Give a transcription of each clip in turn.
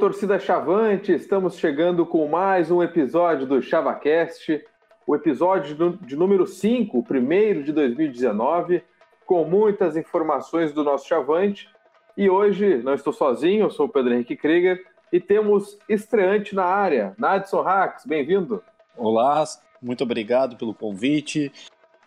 Torcida Chavante, estamos chegando com mais um episódio do ChavaCast, o episódio de número 5, o primeiro de 2019, com muitas informações do nosso Chavante. E hoje não estou sozinho, eu sou o Pedro Henrique Krieger e temos estreante na área, Nadson Hacks, bem-vindo. Olá, muito obrigado pelo convite.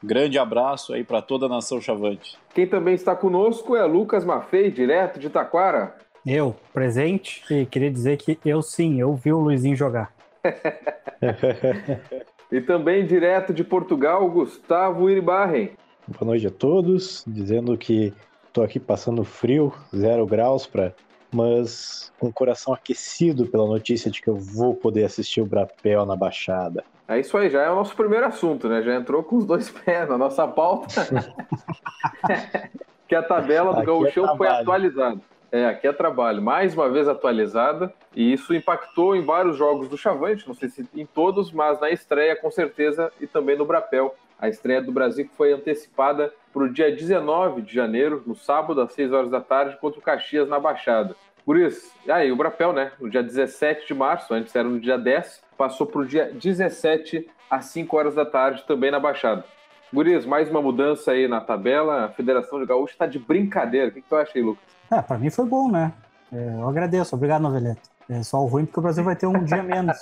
Grande abraço aí para toda a nação Chavante. Quem também está conosco é Lucas Maffei, direto de Taquara. Eu, presente, e queria dizer que eu sim, eu vi o Luizinho jogar. e também direto de Portugal, Gustavo Iribarren. Boa noite a todos, dizendo que estou aqui passando frio, zero graus, pra, mas com o coração aquecido pela notícia de que eu vou poder assistir o Brapel na Baixada. É isso aí, já é o nosso primeiro assunto, né? Já entrou com os dois pés na nossa pauta. que a tabela do é Gauchão é foi atualizada. É, aqui é trabalho, mais uma vez atualizada, e isso impactou em vários jogos do Chavante, não sei se em todos, mas na estreia com certeza, e também no Brapel. A estreia do Brasil foi antecipada para o dia 19 de janeiro, no sábado, às 6 horas da tarde, contra o Caxias na Baixada. Por isso, aí o Brapel, né? No dia 17 de março, antes era no dia 10, passou para o dia 17 às 5 horas da tarde, também na Baixada. Gurias, mais uma mudança aí na tabela. A Federação de Gaúcho está de brincadeira. O que, que tu acha aí, Lucas? É, para mim foi bom, né? É, eu agradeço. Obrigado, Noveleto. É só o ruim porque o Brasil vai ter um dia menos.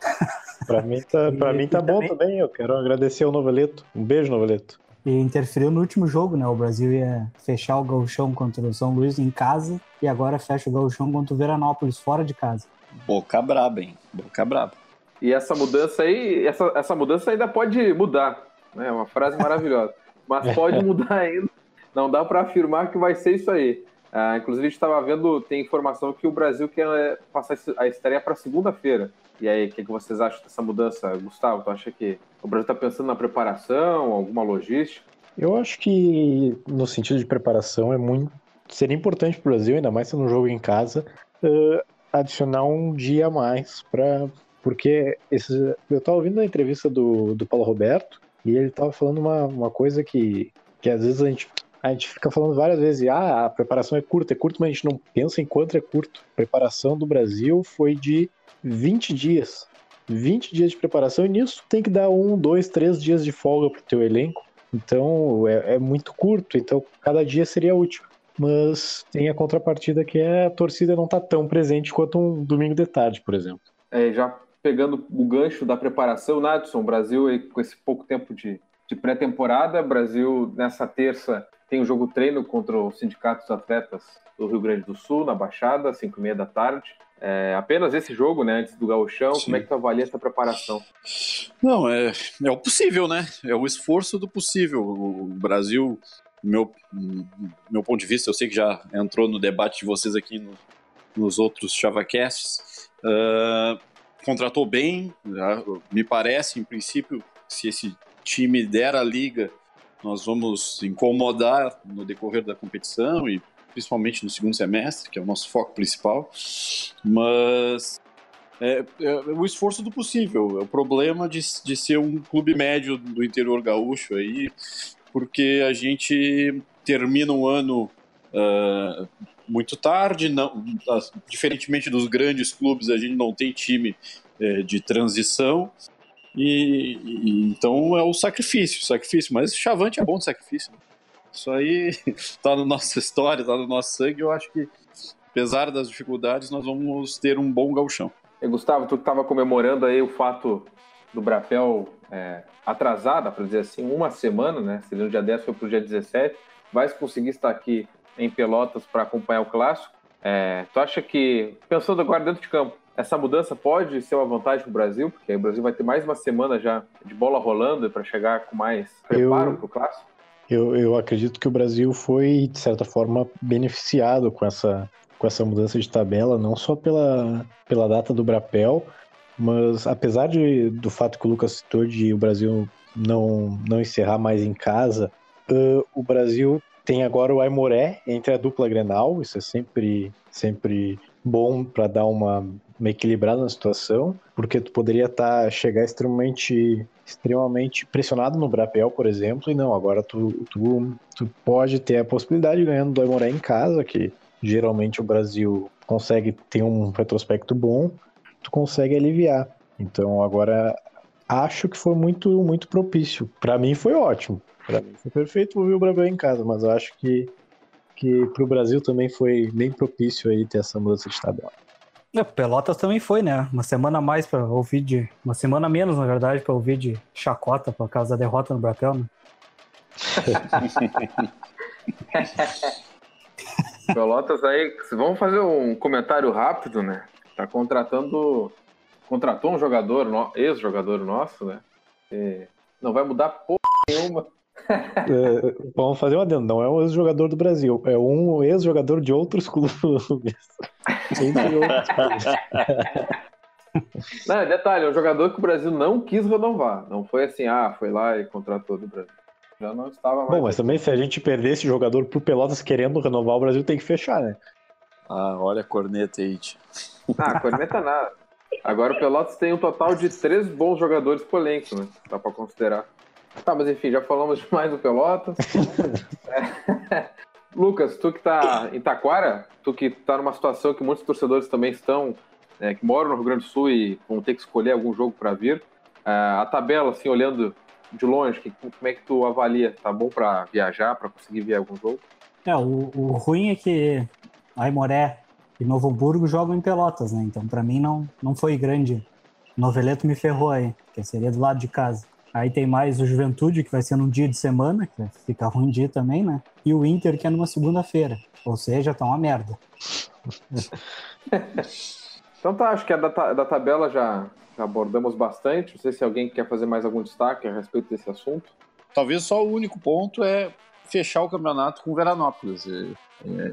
para mim tá, pra mim tá bom também. também. Eu quero agradecer ao Noveleto. Um beijo, Noveleto. E interferiu no último jogo, né? O Brasil ia fechar o gauchão contra o São Luís em casa e agora fecha o gauchão contra o Veranópolis fora de casa. Boca braba, hein? Boca braba. E essa mudança aí, essa, essa mudança ainda pode mudar. É uma frase maravilhosa. Mas pode mudar ainda. Não dá para afirmar que vai ser isso aí. Uh, inclusive, a gente estava vendo, tem informação que o Brasil quer é, passar a estreia para segunda-feira. E aí, o que, que, vocês acham dessa mudança, Gustavo? Tu acha que o Brasil está pensando na preparação, alguma logística? Eu acho que, no sentido de preparação, é muito. Seria importante para o Brasil, ainda mais sendo um jogo em casa, uh, adicionar um dia a mais para porque esse, eu estava ouvindo a entrevista do, do Paulo Roberto e ele estava falando uma, uma coisa que, que às vezes a gente, a gente fica falando várias vezes, ah, a preparação é curta, é curto, mas a gente não pensa em quanto é curto. A preparação do Brasil foi de 20 dias. 20 dias de preparação e nisso tem que dar um, dois, três dias de folga pro teu elenco. Então é, é muito curto, então cada dia seria útil mas tem a contrapartida que é a torcida não tá tão presente quanto um domingo de tarde, por exemplo. É, já pegando o gancho da preparação, Nadson, Brasil com esse pouco tempo de, de pré-temporada, Brasil nessa terça tem o um jogo treino contra o Sindicato dos Atletas do Rio Grande do Sul, na Baixada, 5 e meia da tarde. É, apenas esse jogo, né, antes do gauchão, Sim. como é que tu avalia essa preparação? Não, é, é o possível, né? É o esforço do possível. O Brasil, meu, meu ponto de vista, eu sei que já entrou no debate de vocês aqui no, nos outros ChavaCasts, uh, contratou bem, me parece, em princípio, se esse time der a liga, nós vamos incomodar no decorrer da competição e principalmente no segundo semestre, que é o nosso foco principal. Mas é, é, o esforço do possível. É o problema de, de ser um clube médio do interior gaúcho aí, porque a gente termina um ano uh, muito tarde, não, diferentemente dos grandes clubes, a gente não tem time é, de transição. E, e, então é o sacrifício, sacrifício, mas Chavante é bom de sacrifício. Isso aí tá na nossa história, tá no nosso sangue. Eu acho que, apesar das dificuldades, nós vamos ter um bom galchão. E Gustavo, tu estava comemorando aí o fato do Brapel é, atrasada, para dizer assim, uma semana, né? Seria no dia 10, foi para o dia 17. Vai conseguir estar aqui em Pelotas para acompanhar o clássico. É, tu acha que, pensando agora dentro de campo, essa mudança pode ser uma vantagem para o Brasil? Porque o Brasil vai ter mais uma semana já de bola rolando para chegar com mais preparo para o clássico? Eu, eu acredito que o Brasil foi, de certa forma, beneficiado com essa, com essa mudança de tabela, não só pela, pela data do Brapel, mas apesar de, do fato que o Lucas citou de o Brasil não, não encerrar mais em casa, uh, o Brasil tem agora o Aimoré entre a dupla Grenal, isso é sempre, sempre bom para dar uma, uma equilibrada na situação, porque tu poderia estar tá, chegar extremamente extremamente pressionado no Brapel, por exemplo, e não, agora tu, tu, tu pode ter a possibilidade de ganhando do Aimoré em casa, que geralmente o Brasil consegue ter um retrospecto bom, tu consegue aliviar. Então agora acho que foi muito muito propício. Para mim foi ótimo. Para mim foi perfeito ver o Brasil em casa, mas eu acho que que para o Brasil também foi bem propício aí ter essa mudança de tabela. É, Pelotas também foi, né? Uma semana mais para ouvir de. Uma semana menos, na verdade, para ouvir de chacota por causa da derrota no Brapel, né? Pelotas aí, vamos fazer um comentário rápido, né? Tá contratando. Contratou um jogador, ex-jogador nosso, né? E não vai mudar porra nenhuma. É, vamos fazer um adendo, não é um ex-jogador do Brasil, é um ex-jogador de outros clubes. não, detalhe, é um jogador que o Brasil não quis renovar. Não foi assim, ah, foi lá e contratou do Brasil. Já não estava mais. Bom, mas também se a gente perder esse jogador pro Pelotas querendo renovar, o Brasil tem que fechar, né? Ah, olha a corneta aí. Ah, corneta nada. Agora o Pelotas tem um total de três bons jogadores pro elenco, né? Dá pra considerar. Tá, mas enfim, já falamos demais do Pelotas. é. Lucas, tu que tá em Taquara, tu que tá numa situação que muitos torcedores também estão, é, que moram no Rio Grande do Sul e vão ter que escolher algum jogo para vir. É, a tabela, assim, olhando de longe, que, como é que tu avalia? Tá bom para viajar, para conseguir ver algum jogo? É, o, o ruim é que Aimoré e Novo Hamburgo jogam em Pelotas, né? Então, para mim, não, não foi grande. Noveleto me ferrou aí, que seria do lado de casa. Aí tem mais o Juventude, que vai ser num dia de semana, que fica ruim dia também, né? E o Inter, que é numa segunda-feira. Ou seja, tá uma merda. então tá, acho que a da, da tabela já, já abordamos bastante. Não sei se alguém quer fazer mais algum destaque a respeito desse assunto. Talvez só o único ponto é fechar o campeonato com Veranópolis. É, é,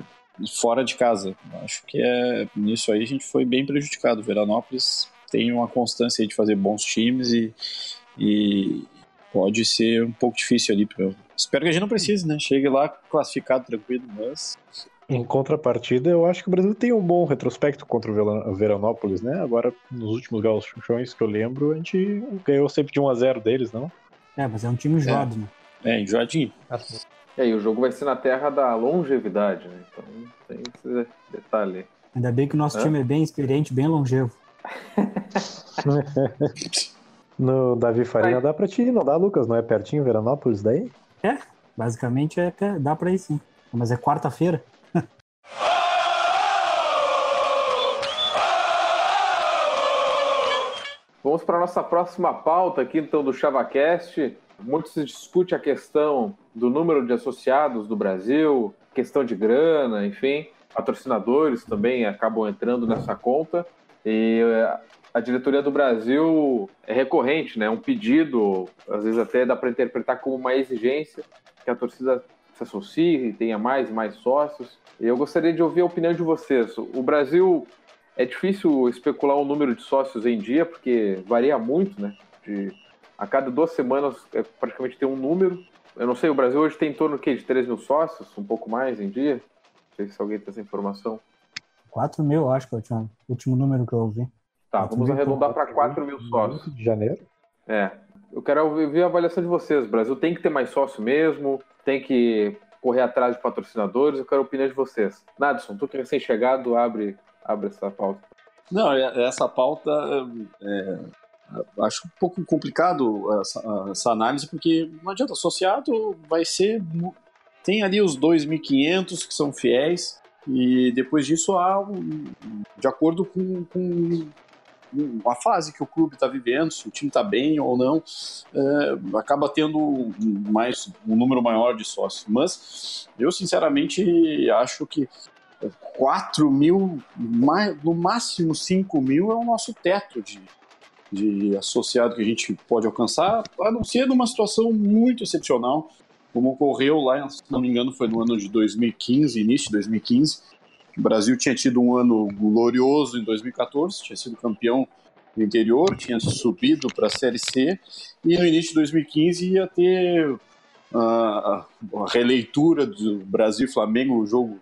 fora de casa. Acho que é nisso aí a gente foi bem prejudicado. Veranópolis tem uma constância de fazer bons times e, e pode ser um pouco difícil ali. Pra... Espero que a gente não precise, né? Chegue lá classificado tranquilo, mas. Em contrapartida, eu acho que o Brasil tem um bom retrospecto contra o Veranópolis, né? Agora, nos últimos gauchões que eu lembro, a gente ganhou sempre de 1 a 0 deles, não? É, mas é um time enjoado, é. né? É, enjoadinho. É, e o jogo vai ser na terra da longevidade, né? Então tem esse detalhe. Ainda bem que o nosso Hã? time é bem experiente, bem longevo. No Davi Farinha dá pra ti, não dá, Lucas? Não é pertinho Veranópolis daí? É, basicamente é, dá pra ir sim. Mas é quarta-feira. Vamos para a nossa próxima pauta aqui, então, do ChavaCast. Muito se discute a questão do número de associados do Brasil, questão de grana, enfim. Patrocinadores também acabam entrando nessa conta. E a diretoria do Brasil é recorrente, né? Um pedido, às vezes até dá para interpretar como uma exigência que a torcida se associe tenha mais e mais sócios. Eu gostaria de ouvir a opinião de vocês. O Brasil é difícil especular o número de sócios em dia, porque varia muito, né? De, a cada duas semanas é, praticamente tem um número. Eu não sei, o Brasil hoje tem em torno de 3 mil sócios, um pouco mais em dia. Não sei se alguém tem essa informação. 4 mil, acho que é o último, último número que eu ouvi. Tá, vamos arredondar para 4 mil sócios. De janeiro? É. Eu quero ouvir a avaliação de vocês. O Brasil tem que ter mais sócio mesmo? Tem que correr atrás de patrocinadores? Eu quero a opinião de vocês. Nadson, tu que é recém-chegado, abre, abre essa pauta. Não, é, essa pauta é, acho um pouco complicado essa, essa, análise, porque não adianta, associado vai ser. Tem ali os 2.500 que são fiéis, e depois disso há, de acordo com, com a fase que o clube está vivendo, se o time está bem ou não, é, acaba tendo mais um número maior de sócios. Mas eu sinceramente acho que 4 mil, no máximo 5 mil é o nosso teto de, de associado que a gente pode alcançar, a não ser numa situação muito excepcional, como ocorreu lá, se não me engano, foi no ano de 2015, início de 2015, o Brasil tinha tido um ano glorioso em 2014, tinha sido campeão do interior, tinha subido para a Série C, e no início de 2015 ia ter uh, a releitura do Brasil Flamengo, o jogo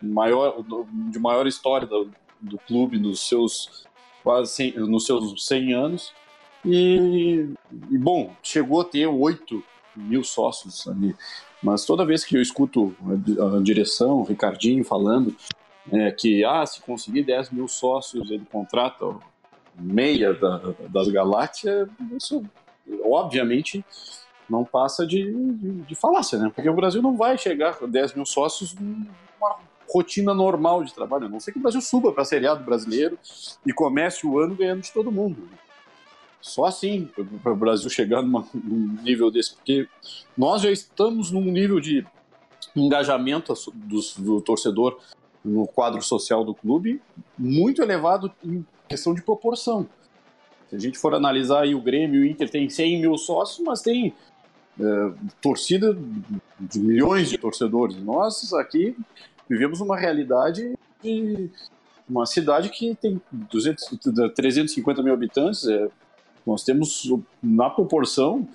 maior, de maior história do, do clube nos seus quase 100, nos seus 100 anos. E, e, bom, chegou a ter oito mil sócios ali. Mas toda vez que eu escuto a direção, o Ricardinho falando é, que ah, se conseguir 10 mil sócios, ele contrata meia da, das galáxias, isso obviamente não passa de, de, de, falácia, né? Porque o Brasil não vai chegar a 10 mil sócios numa rotina normal de trabalho, a não ser que o Brasil suba para a Série A do brasileiro e comece o ano ganhando de todo mundo. Só assim para o Brasil chegar numa, num nível desse, porque nós já estamos num nível de engajamento do, do torcedor no quadro social do clube muito elevado em questão de proporção. Se a gente for analisar aí o Grêmio, o Inter tem 100 mil sócios, mas tem é, torcida de milhões de torcedores. Nós aqui vivemos uma realidade de uma cidade que tem 200, 350 mil habitantes, é, nós temos, na proporção,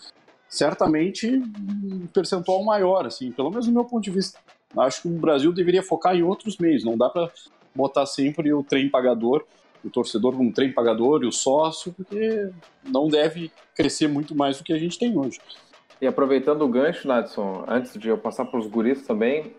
certamente um percentual maior, assim, pelo menos do meu ponto de vista. Acho que o Brasil deveria focar em outros meios, não dá para botar sempre o trem pagador, o torcedor como trem pagador e o sócio, porque não deve crescer muito mais do que a gente tem hoje. E aproveitando o gancho, Nadson, antes de eu passar para os guris também,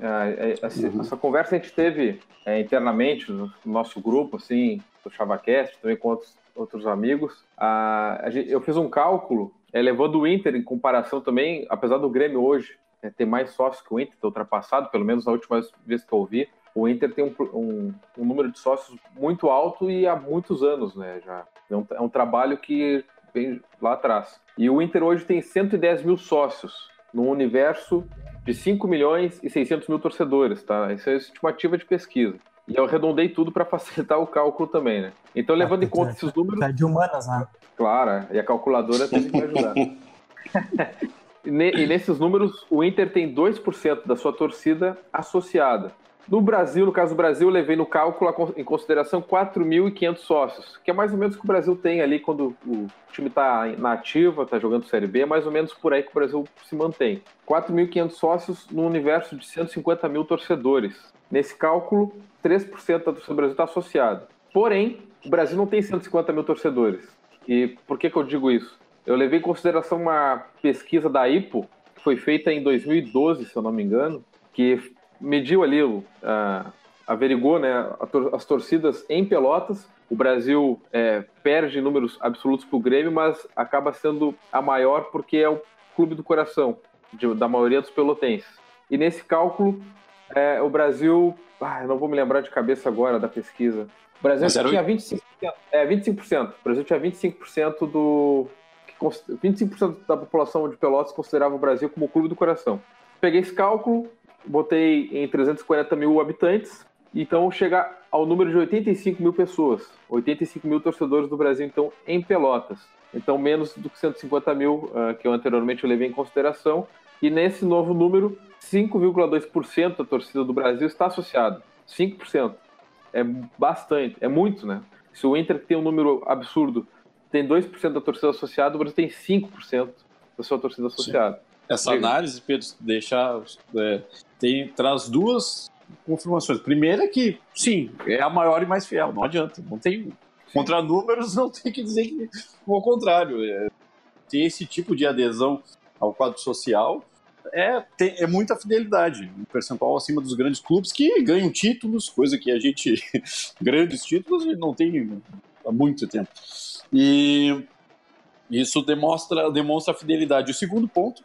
essa, uhum. essa, conversa a gente teve é, internamente no nosso grupo, assim, do ChavaCast, também com outros outros amigos. a eu fiz um cálculo, é, levando o Inter em comparação também, apesar do Grêmio hoje é, ter mais sócios que o Inter, ter ultrapassado, pelo menos na última vez que eu vi, o Inter tem um, um, um, número de sócios muito alto e há muitos anos, né? Já é um, é um, trabalho que vem lá atrás. E o Inter hoje tem 110 mil sócios no universo de 5 milhões e 600 mil torcedores, tá? Isso é estimativa de pesquisa. E eu arredondei tudo para facilitar o cálculo também, né? Então, levando em conta esses números. É de humanas, né? Claro, e a calculadora teve que ajudar. e nesses números, o Inter tem 2% da sua torcida associada. No Brasil, no caso do Brasil, eu levei no cálculo em consideração 4.500 sócios, que é mais ou menos o que o Brasil tem ali quando o time está na ativa, está jogando Série B, é mais ou menos por aí que o Brasil se mantém. 4.500 sócios no universo de 150 mil torcedores. Nesse cálculo, 3% da torcida do Brasil está associada. Porém, o Brasil não tem 150 mil torcedores. E por que, que eu digo isso? Eu levei em consideração uma pesquisa da IPO, que foi feita em 2012, se eu não me engano, que mediu ali, uh, averigou né, as torcidas em Pelotas. O Brasil é, perde números absolutos para o Grêmio, mas acaba sendo a maior porque é o clube do coração de, da maioria dos pelotenses. E nesse cálculo, é, o Brasil. Ah, não vou me lembrar de cabeça agora da pesquisa. O Brasil Mas tinha 25%. É, 25%. O Brasil tinha 25% do. 25% da população de Pelotas considerava o Brasil como o clube do coração. Peguei esse cálculo, botei em 340 mil habitantes, então chega ao número de 85 mil pessoas. 85 mil torcedores do Brasil, então, em Pelotas. Então, menos do que 150 mil uh, que eu anteriormente levei em consideração. E nesse novo número, 5,2% da torcida do Brasil está associada. 5%. É bastante, é muito, né? Se o Inter tem um número absurdo, tem 2% da torcida associada, o Brasil tem 5% da sua torcida associada. Sim. Essa análise, Pedro, deixar, é, tem, traz duas confirmações. Primeira é que, sim, é a maior e mais fiel, não adianta. Não tem. Contra números, não tem que dizer que. Ao contrário, é, tem esse tipo de adesão ao quadro social é, tem, é muita fidelidade. Um percentual acima dos grandes clubes que ganham títulos, coisa que a gente. grandes títulos não tem há muito tempo. E isso demonstra, demonstra a fidelidade. O segundo ponto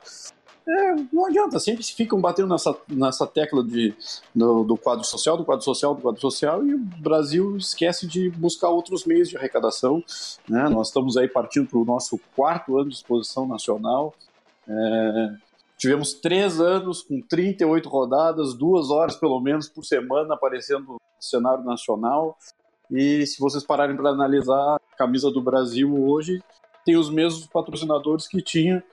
é, não adianta, sempre se ficam batendo nessa, nessa tecla de, do, do, quadro social, do quadro social, do quadro social, e o Brasil esquece de buscar outros meios de arrecadação. Né? Nós estamos aí partindo para o nosso quarto ano de exposição nacional. É, Tivemos três anos com 38 rodadas, duas horas pelo menos por semana aparecendo no cenário nacional. E se vocês pararem para analisar, a camisa do Brasil hoje tem os mesmos patrocinadores que tinha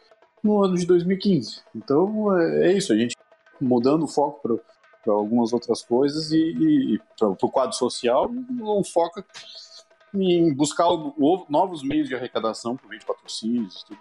no ano de 2015. Então é, é isso, a gente mudando o foco para algumas outras coisas e, e para o quadro social, não foca em buscar novos meios de arrecadação por meio de patrocínios e tudo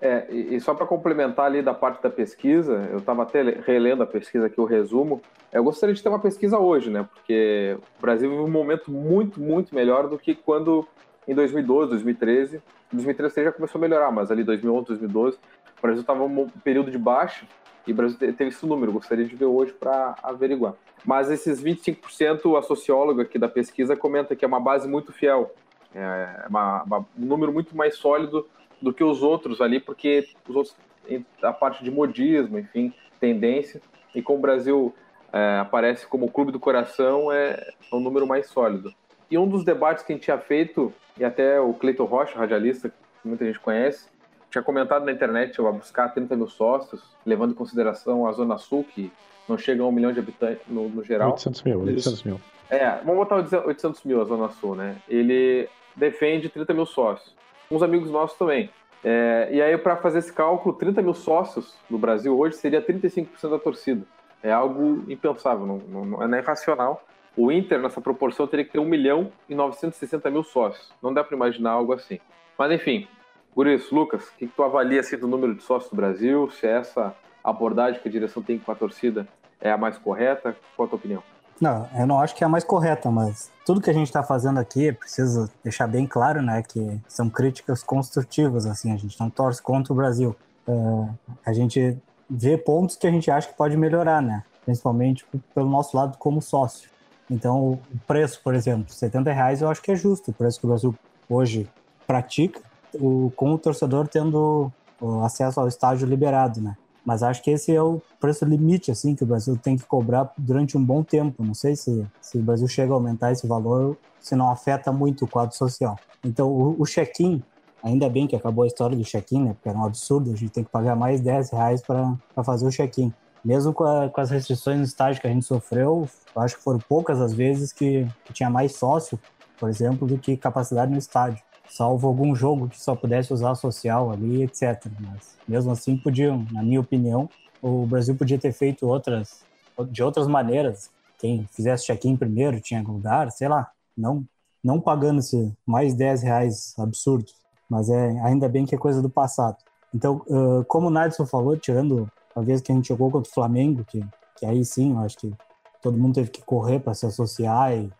é, e, só para complementar ali da parte da pesquisa, eu estava até relendo a pesquisa aqui, o resumo. Eu gostaria de ter uma pesquisa hoje, né? Porque o Brasil vive um momento muito, muito melhor do que quando em 2012, 2013. 2013 já começou a melhorar, mas ali 2011, 2012, O Brasil estava um período de baixa e o Brasil teve esse número, gostaria de ver hoje para averiguar. Mas esses 25%, a socióloga aqui da pesquisa comenta que é uma base muito fiel, é uma, uma, um número muito mais sólido do que os outros ali, porque os outros, a parte de modismo, enfim, tendência, e como o Brasil é, aparece como o clube do coração, é, é um número mais sólido. E um dos debates que a gente tinha feito, e até o Cleiton Rocha, radialista, que muita gente conhece, tinha comentado na internet eu buscar 30 mil sócios, levando em consideração a Zona Sul, que não chega a um milhão de habitantes no, no geral. 800 mil, 800 mil. É, vamos botar 800 mil a Zona Sul, né? Ele defende 30 mil sócios. Uns amigos nossos também. É, e aí, para fazer esse cálculo, 30 mil sócios no Brasil hoje seria 35% da torcida. É algo impensável, não, não, não é nem racional. O Inter, nessa proporção, teria que ter 1 milhão e 960 mil sócios. Não dá para imaginar algo assim. Mas, enfim, por isso, Lucas, o que, que tu avalia assim, do número de sócios do Brasil? Se essa abordagem que a direção tem com a torcida é a mais correta? Qual a tua opinião? Não, eu não acho que é a mais correta, mas tudo que a gente está fazendo aqui, preciso deixar bem claro, né, que são críticas construtivas, assim, a gente não torce contra o Brasil. Uh, a gente vê pontos que a gente acha que pode melhorar, né, principalmente pelo nosso lado como sócio. Então, o preço, por exemplo, 70 reais eu acho que é justo, o preço que o Brasil hoje pratica, o, com o torcedor tendo o acesso ao estádio liberado, né? Mas acho que esse é o preço limite, assim, que o Brasil tem que cobrar durante um bom tempo. Não sei se, se o Brasil chega a aumentar esse valor, se não afeta muito o quadro social. Então, o, o check-in, ainda bem que acabou a história do check-in, né? Porque era um absurdo, a gente tem que pagar mais 10 reais para fazer o check-in. Mesmo com, a, com, as restrições no estádio que a gente sofreu, acho que foram poucas as vezes que, que tinha mais sócio, por exemplo, do que capacidade no estádio salvo algum jogo que só pudesse usar social ali, etc. Mas mesmo assim podiam, na minha opinião, o Brasil podia ter feito outras de outras maneiras. Quem fizesse check-in primeiro tinha lugar, sei lá, não não pagando esse mais 10 reais absurdo, mas é ainda bem que é coisa do passado. Então, como o Nadson falou, tirando a vez que a gente jogou contra o Flamengo, que, que aí sim, eu acho que todo mundo teve que correr para se associar e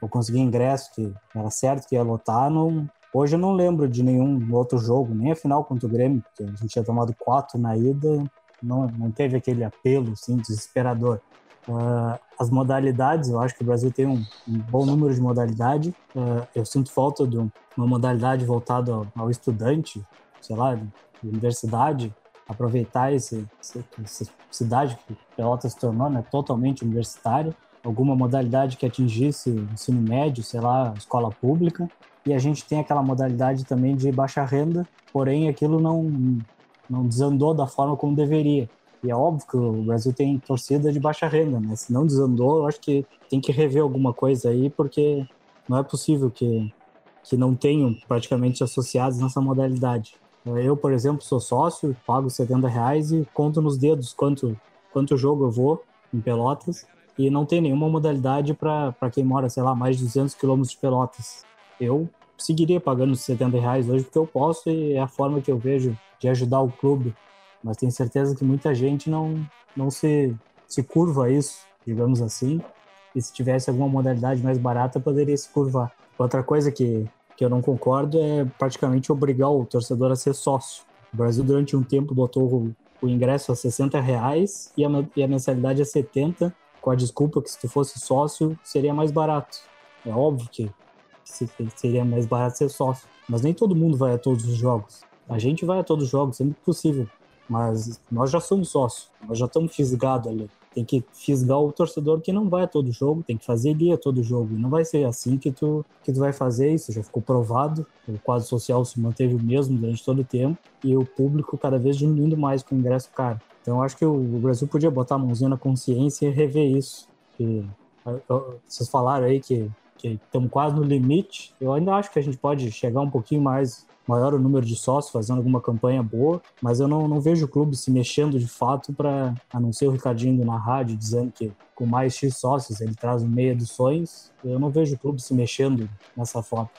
ou conseguir ingresso, que era certo que ia lotar, não, Hoje eu não lembro de nenhum outro jogo, nem a final contra o Grêmio, porque a gente tinha tomado quatro na ida, não, não teve aquele apelo assim, desesperador. Uh, as modalidades, eu acho que o Brasil tem um, um bom número de modalidade. Uh, eu sinto falta de uma modalidade voltada ao, ao, estudante, sei lá, de universidade, aproveitar esse, esse, essa cidade que Pelotas se tornou né, totalmente universitária, alguma modalidade que atingisse ensino médio, sei lá, escola pública, e a gente tem aquela modalidade também de baixa renda, porém aquilo não, não desandou da forma como deveria. E é óbvio que o Brasil tem torcida de baixa renda, né? Se não desandou, eu acho que tem que rever alguma coisa aí, porque não é possível que, que não tenham praticamente associados nessa modalidade. Eu, por exemplo, sou sócio, pago 70 reais e conto nos dedos quanto, quanto jogo eu vou em Pelotas e não tem nenhuma modalidade para quem mora, sei lá, mais de 200 quilômetros de Pelotas eu seguiria pagando 70 reais hoje porque eu posso e é a forma que eu vejo de ajudar o clube. Mas tenho certeza que muita gente não, não se, se curva a isso, digamos assim. E se tivesse alguma modalidade mais barata, poderia se curvar. Outra coisa que, que eu não concordo é praticamente obrigar o torcedor a ser sócio. O Brasil, durante um tempo, botou o, o ingresso a 60 reais e a, e a mensalidade a 70, com a desculpa que se tu fosse sócio, seria mais barato. É óbvio que seria mais barato ser sócio. Mas nem todo mundo vai a todos os jogos. A gente vai a todos os jogos, sempre que possível. Mas nós já somos sócios, nós já estamos fisgados ali. Tem que fisgar o torcedor que não vai a todo jogo, tem que fazer ir a todo jogo. Não vai ser assim que tu, que tu vai fazer isso, já ficou provado. O quadro social se manteve o mesmo durante todo o tempo e o público cada vez diminuindo mais com o ingresso caro. Então acho que o Brasil podia botar a mãozinha na consciência e rever isso. E, vocês falaram aí que que estamos quase no limite. Eu ainda acho que a gente pode chegar um pouquinho mais, maior o número de sócios, fazendo alguma campanha boa, mas eu não, não vejo o clube se mexendo de fato para, a não ser o Ricardinho na rádio dizendo que com mais X sócios ele traz meia dos sonhos, eu não vejo o clube se mexendo nessa forma.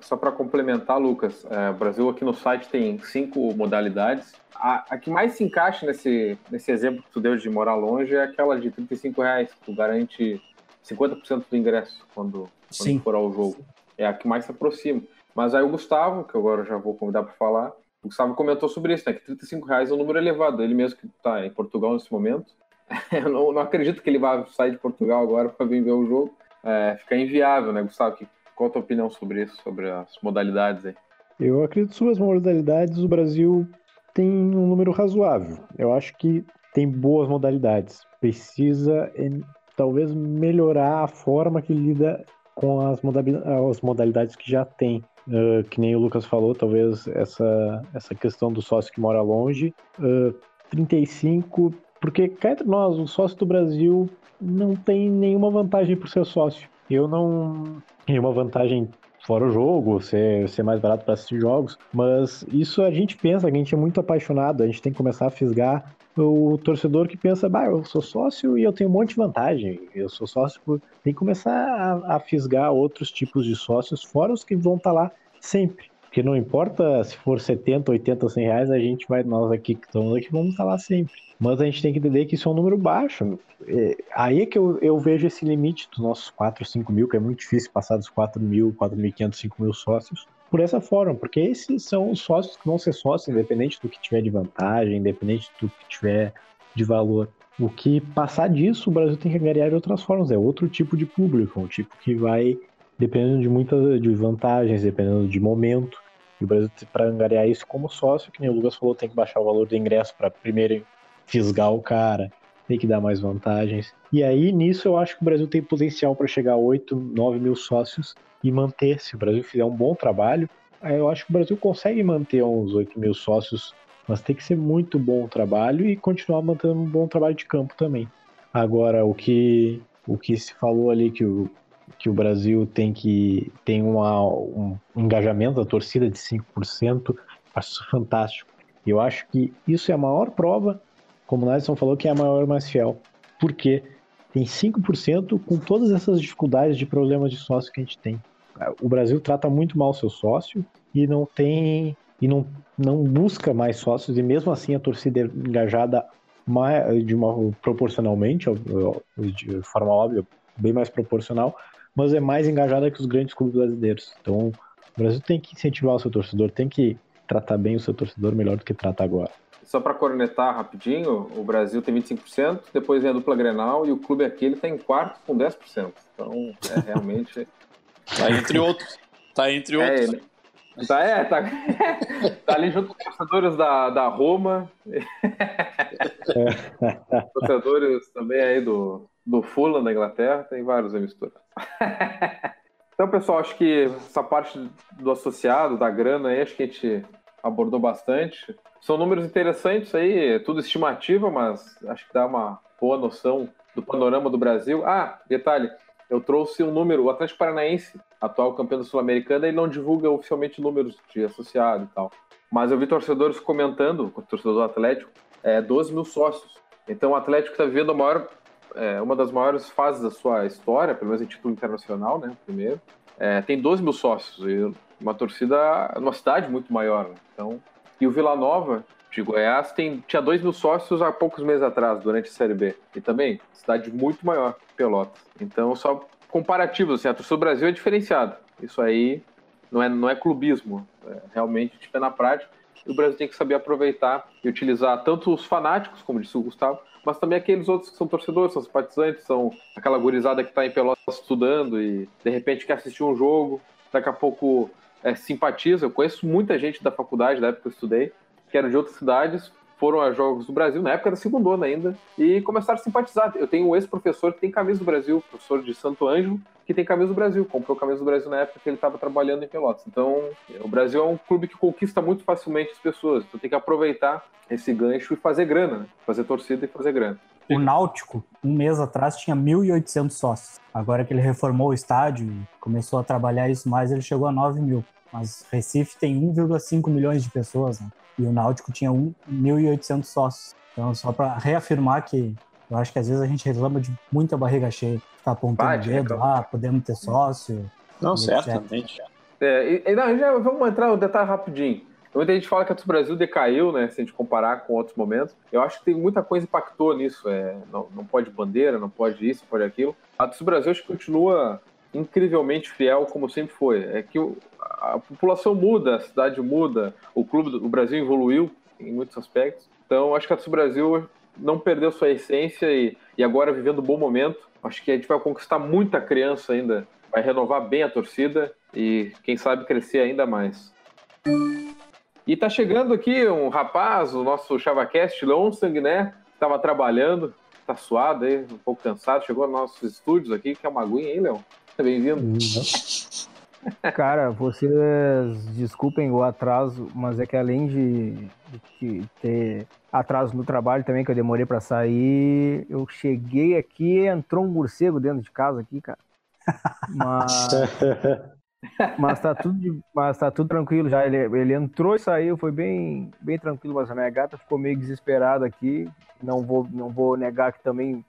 Só para complementar, Lucas, é, o Brasil aqui no site tem cinco modalidades. A, a, que mais se encaixa nesse, nesse exemplo que tu deu de morar longe é aquela de 35 reais, que tu garante 50% do ingresso quando, quando for ao jogo. É a que mais se aproxima. Mas aí o Gustavo, que agora já vou convidar para falar, O Gustavo comentou sobre isso, né? Que 35 reais é um número elevado. Ele mesmo que está em Portugal nesse momento. Eu não, não, acredito que ele vá sair de Portugal agora para vir ver o jogo. É, fica inviável, né, Gustavo? Qual a tua opinião sobre isso, sobre as modalidades aí? Eu acredito sobre as modalidades, o Brasil tem um número razoável. Eu acho que tem boas modalidades. Precisa talvez melhorar a forma que lida com as modalidades que já tem. Uh, que nem o Lucas falou, talvez essa, essa questão do sócio que mora longe. Uh, 35, porque cá entre nós, o sócio do Brasil não tem nenhuma vantagem por ser sócio. Eu não. Nenhuma vantagem fora o jogo, ser, ser mais barato para assistir jogos, mas isso a gente pensa, a gente é muito apaixonado, a gente tem que começar a fisgar o torcedor que pensa, bah, eu sou sócio e eu tenho um monte de vantagem, eu sou sócio, tem que começar a, a fisgar outros tipos de sócios, fora os que vão estar tá lá sempre. Porque não importa se for 70, 80, 100 reais, a gente vai, nós aqui que estamos aqui, vamos estar tá lá sempre. Mas a gente tem que entender que isso é um número baixo. É, aí é que eu, eu vejo esse limite dos nossos 4, 5 mil, que é muito difícil passar dos 4 mil, 4.500, 5 mil sócios, por essa forma, porque esses são os sócios que vão ser sócios, independente do que tiver de vantagem, independente do que tiver de valor. O que passar disso, o Brasil tem que ganhar de outras formas, é outro tipo de público, um tipo que vai dependendo de muitas de vantagens, dependendo de momento. E o Brasil, para angariar isso como sócio, que nem o Lucas falou, tem que baixar o valor do ingresso para primeiro fisgar o cara, tem que dar mais vantagens. E aí, nisso, eu acho que o Brasil tem potencial para chegar a 8, 9 mil sócios e manter. Se o Brasil fizer um bom trabalho, eu acho que o Brasil consegue manter uns 8 mil sócios, mas tem que ser muito bom o trabalho e continuar mantendo um bom trabalho de campo também. Agora, o que, o que se falou ali que o, que o Brasil tem que tem uma, um engajamento da torcida de 5%, acho fantástico. Eu acho que isso é a maior prova, como o falou, que é a maior e mais fiel. Porque tem 5% com todas essas dificuldades de problemas de sócio que a gente tem. O Brasil trata muito mal seu sócio e não tem e não, não busca mais sócios e mesmo assim a torcida é engajada mais, de uma proporcionalmente, de forma óbvia, bem mais proporcional, mas é mais engajada que os grandes clubes brasileiros. Então, o Brasil tem que incentivar o seu torcedor, tem que tratar bem o seu torcedor melhor do que trata agora. Só para cornetar rapidinho, o Brasil tem 25%, depois vem a dupla Grenal e o clube aqui ele está em quarto com 10%. Então, é realmente. tá entre outros. Tá entre é, outros. É, tá, é, tá, tá ali junto com os torcedores da, da Roma. torcedores também aí do, do Fulham da Inglaterra, tem vários aí misturados. então, pessoal, acho que essa parte do associado, da grana aí, acho que a gente abordou bastante. São números interessantes aí, tudo estimativa, mas acho que dá uma boa noção do panorama do Brasil. Ah, detalhe, eu trouxe um número, o Atlético Paranaense, atual campeão da Sul-Americana, ele não divulga oficialmente números de associado e tal. Mas eu vi torcedores comentando, torcedor do Atlético, é, 12 mil sócios. Então o Atlético está vivendo maior é, uma das maiores fases da sua história, pelo menos em título internacional, né? Primeiro. É, tem 12 mil sócios e uma torcida numa cidade muito maior. Né? Então, e o Vila Nova de Goiás tem, tinha 2 mil sócios há poucos meses atrás, durante a Série B. E também, cidade muito maior que Pelotas. Então, só comparativos, assim, a torcida do Brasil é diferenciada. Isso aí não é, não é clubismo, é realmente tipo, é na prática. E o Brasil tem que saber aproveitar e utilizar tanto os fanáticos, como disse o Gustavo, mas também aqueles outros que são torcedores, são simpatizantes, são aquela gurizada que está em Pelotas estudando e de repente quer assistir um jogo, daqui a pouco é, simpatiza. Eu conheço muita gente da faculdade, da época que eu estudei, que eram de outras cidades, foram a Jogos do Brasil, na época da segunda ainda, e começaram a simpatizar. Eu tenho um ex-professor que tem camisa do Brasil, professor de Santo Ângelo, que tem camisa do Brasil, comprou camisa do Brasil na época que ele estava trabalhando em Pelotas. Então, o Brasil é um clube que conquista muito facilmente as pessoas, então tem que aproveitar esse gancho e fazer grana, né? fazer torcida e fazer grana. O Náutico, um mês atrás, tinha 1.800 sócios. Agora que ele reformou o estádio e começou a trabalhar isso mais, ele chegou a 9 mil. Mas Recife tem 1,5 milhões de pessoas, né? E o Náutico tinha 1.800 sócios. Então, só para reafirmar que eu acho que às vezes a gente reclama de muita barriga cheia, ficar apontando o dedo, ah, podemos ter sócio. Não, certamente. É, e, não, já vamos entrar no detalhe rapidinho. Muita gente fala que a Brasil decaiu, né? Se a gente comparar com outros momentos. Eu acho que tem muita coisa impactou nisso. É, não, não pode bandeira, não pode isso, pode aquilo. A Brasil acho que continua incrivelmente fiel, como sempre foi. É que o, a população muda, a cidade muda, o clube, o Brasil evoluiu em muitos aspectos. Então, acho que a Taça Brasil não perdeu sua essência e, e agora vivendo um bom momento. Acho que a gente vai conquistar muita criança ainda, vai renovar bem a torcida e, quem sabe, crescer ainda mais. E tá chegando aqui um rapaz, o nosso ChavaCast, Lonsang, né? Tava trabalhando, tá suado aí, um pouco cansado, chegou aos nossos estúdios aqui, que é uma aguinha, hein, Leão? Bem-vindo. Cara, vocês desculpem o atraso, mas é que além de, de ter atraso no trabalho também, que eu demorei para sair, eu cheguei aqui e entrou um morcego dentro de casa aqui, cara. Mas, mas, tá, tudo, mas tá tudo tranquilo já. Ele, ele entrou e saiu, foi bem, bem tranquilo, mas a minha gata ficou meio desesperada aqui. Não vou, não vou negar que também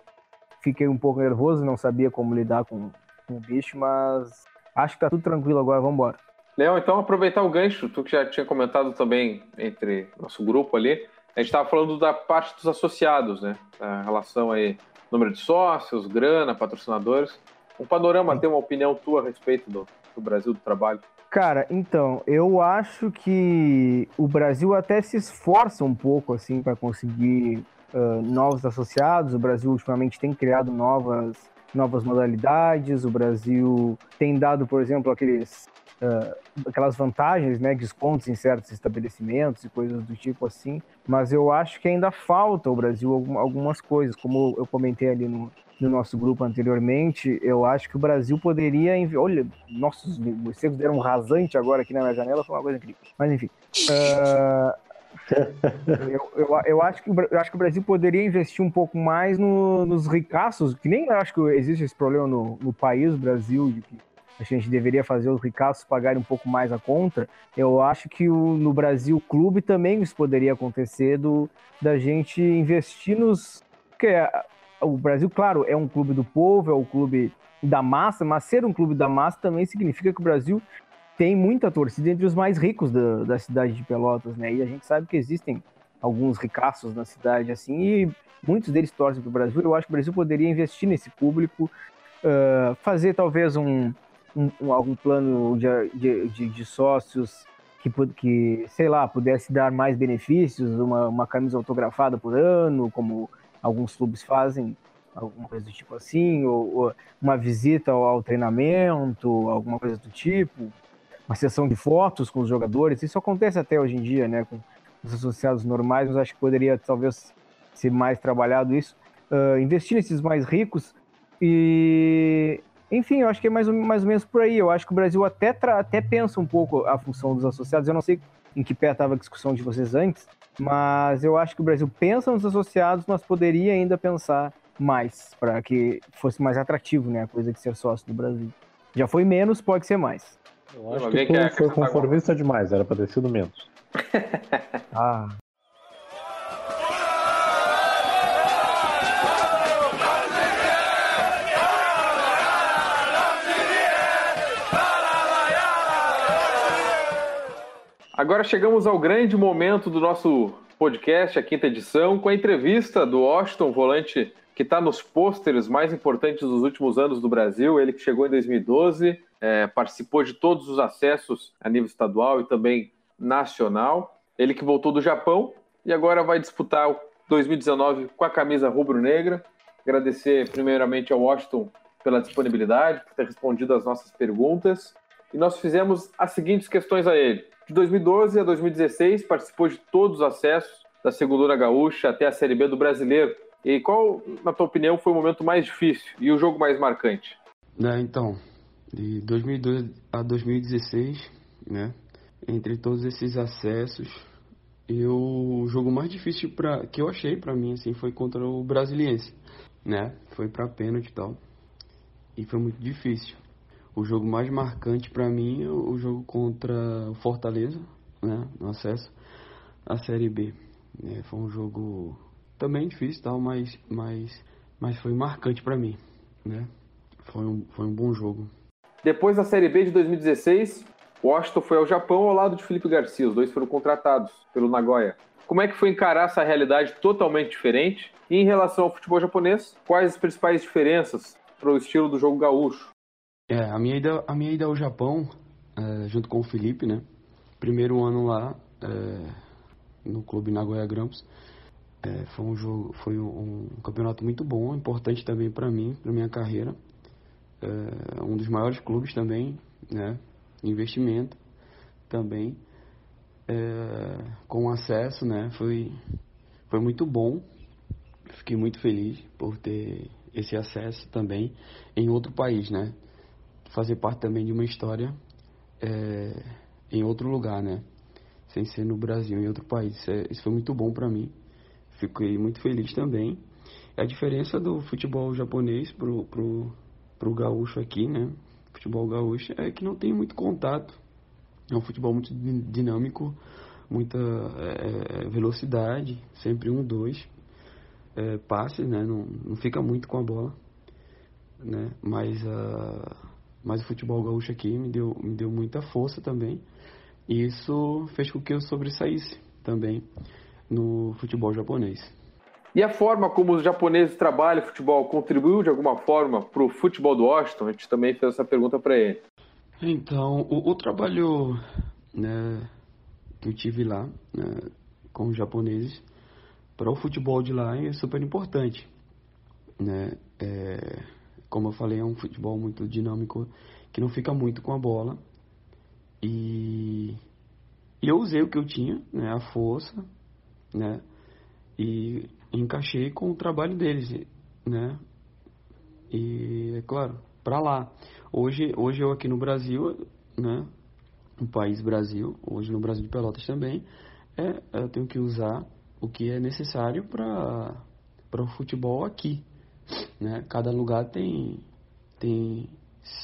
fiquei um pouco nervoso, não sabia como lidar com, com o bicho, mas acho que tá tudo tranquilo agora, vamos embora. Leão, então aproveitar o gancho, tu que já tinha comentado também entre nosso grupo ali, a gente estava falando da parte dos associados, né? A relação aí, número de sócios, grana, patrocinadores. Um panorama, ter uma opinião tua a respeito do, do Brasil do trabalho. Cara, então, eu acho que o Brasil até se esforça um pouco, assim, para conseguir uh, novos associados. O Brasil ultimamente tem criado novas novas modalidades. O Brasil tem dado, por exemplo, aqueles, uh, aquelas vantagens, né, descontos em certos estabelecimentos e coisas do tipo assim. Mas eu acho que ainda falta o Brasil algumas coisas, como eu comentei ali no, no nosso grupo anteriormente, eu acho que o Brasil poderia. Olha, nossos morcegos deram um rasante agora aqui na minha janela, foi uma coisa incrível. Mas enfim. Uh, eu, eu, eu, acho que, eu acho que o Brasil poderia investir um pouco mais no, nos ricaços, que nem acho que existe esse problema no, no país, Brasil, de que a gente deveria fazer os ricaços pagarem um pouco mais a conta. Eu acho que o, no Brasil Clube também isso poderia acontecer do, da gente investir nos. Porque o Brasil, claro, é um clube do povo, é um clube da massa, mas ser um clube da massa também significa que o Brasil tem muita torcida entre os mais ricos da, da cidade de Pelotas, né? E a gente sabe que existem alguns ricaços na cidade, assim, e muitos deles torcem para o Brasil. Eu acho que o Brasil poderia investir nesse público, uh, fazer talvez um, um, um, algum plano de, de, de sócios que, que, sei lá, pudesse dar mais benefícios, uma, uma camisa autografada por ano, como alguns clubes fazem, alguma coisa do tipo assim, ou, ou uma visita ao, ao, treinamento, alguma coisa do tipo uma sessão de fotos com os jogadores. Isso acontece até hoje em dia, né, com os associados normais, mas acho que poderia talvez ser mais trabalhado isso. Uh, investir nesses mais ricos e enfim, eu acho que é mais ou, mais ou menos por aí. Eu acho que o Brasil até, até pensa um pouco a função dos associados. Eu não sei em que pé estava a discussão de vocês antes, mas eu acho que o Brasil pensa nos associados, mas poderia ainda pensar mais para que fosse mais atrativo, né, a coisa de ser sócio do Brasil. Já foi menos, pode ser mais. Eu acho que foi, foi conformista demais, era pra ter sido menos. ah. Agora chegamos ao grande momento do nosso podcast, a quinta edição, com a entrevista do Washington, volante que está nos pôsteres mais importantes dos últimos anos do Brasil. Ele que chegou em 2012, é, participou de todos os acessos a nível estadual e também nacional. Ele que voltou do Japão e agora vai disputar o 2019 com a camisa rubro-negra. Agradecer primeiramente ao Washington pela disponibilidade, por ter respondido as nossas perguntas. E nós fizemos as seguintes questões a ele. De 2012 a 2016, participou de todos os acessos da Segunda Gaúcha até a Série B do Brasileiro, e qual, na tua opinião, foi o momento mais difícil e o jogo mais marcante? É, então, de 2012 a 2016, né, entre todos esses acessos, eu, o jogo mais difícil pra, que eu achei para mim assim, foi contra o Brasiliense. Né? Foi para pênalti e tal. E foi muito difícil. O jogo mais marcante para mim é o jogo contra o Fortaleza, né, no acesso à Série B. É, foi um jogo também difícil tal, mas, mas, mas foi marcante para mim, né? Foi um, foi um bom jogo. Depois da Série B de 2016, Washington foi ao Japão ao lado de Felipe Garcia. Os dois foram contratados pelo Nagoya. Como é que foi encarar essa realidade totalmente diferente? E em relação ao futebol japonês, quais as principais diferenças para o estilo do jogo gaúcho? É, a minha ida, a minha ida ao Japão é, junto com o Felipe, né? Primeiro ano lá é, no clube Nagoya Grampus. É, foi um jogo, foi um, um, campeonato muito bom, importante também para mim, para minha carreira. É, um dos maiores clubes também, né? Investimento também, é, com acesso, né? Foi, foi muito bom. Fiquei muito feliz por ter esse acesso também em outro país, né? Fazer parte também de uma história é, em outro lugar, né? Sem ser no Brasil, em outro país. Isso, é, isso foi muito bom para mim. Fiquei muito feliz também. A diferença do futebol japonês pro, pro, pro gaúcho aqui, né? Futebol gaúcho é que não tem muito contato. É um futebol muito dinâmico, muita é, é, velocidade, sempre um, dois é, passes, né? Não, não fica muito com a bola, né? Mas uh, mas o futebol gaúcho aqui me deu, me deu muita força também. E isso fez com que eu sobressaísse também no futebol japonês. E a forma como os japoneses trabalham futebol contribuiu de alguma forma para o futebol do Washington? A gente também fez essa pergunta para ele. Então, o, o trabalho né, que eu tive lá né, com os japoneses para o futebol de lá é super importante. Né? É, como eu falei, é um futebol muito dinâmico que não fica muito com a bola. E, eu usei o que eu tinha, né, a força, né, e encaixei com o trabalho deles, né. E é claro, para lá. Hoje, hoje eu aqui no Brasil, né, no país Brasil, hoje no Brasil de Pelotas também, é, eu tenho que usar o que é necessário para para o futebol aqui, né? Cada lugar tem, tem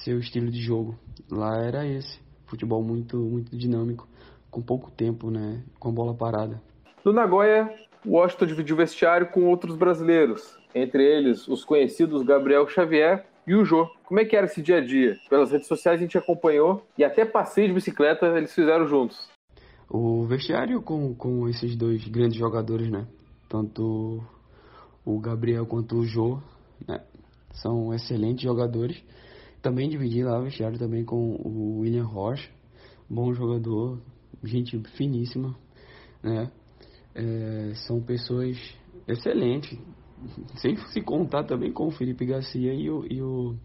seu estilo de jogo. Lá era esse, futebol muito, muito dinâmico, com pouco tempo, né? Com a bola parada. No Nagoya, o Washington dividiu vestiário com outros brasileiros, entre eles os conhecidos Gabriel Xavier e o Jô. Como é que era esse dia a dia? Pelas redes sociais a gente acompanhou e até passeio de bicicleta eles fizeram juntos. O vestiário com, com esses dois grandes jogadores, né? Tanto o Gabriel quanto o Jô, né? São excelentes jogadores. Também dividi lá o vestiário também com o William Rocha, bom jogador, gente finíssima, né? É, são pessoas excelentes, sem se contar também com o Felipe Garcia e o, e o,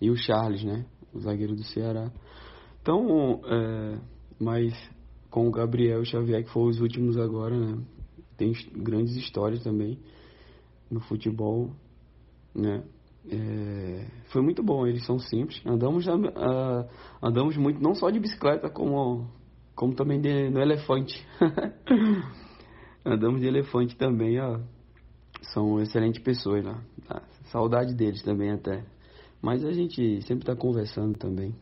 e o Charles, né? O zagueiro do Ceará. Então, é, mas com o Gabriel Xavier, que foram os últimos agora, né? Tem grandes histórias também no futebol, né? É, foi muito bom, eles são simples. Andamos, andamos muito, não só de bicicleta, como, como também de, no elefante. andamos de elefante também, ó. São excelentes pessoas lá. Tá? Saudade deles também até. Mas a gente sempre está conversando também.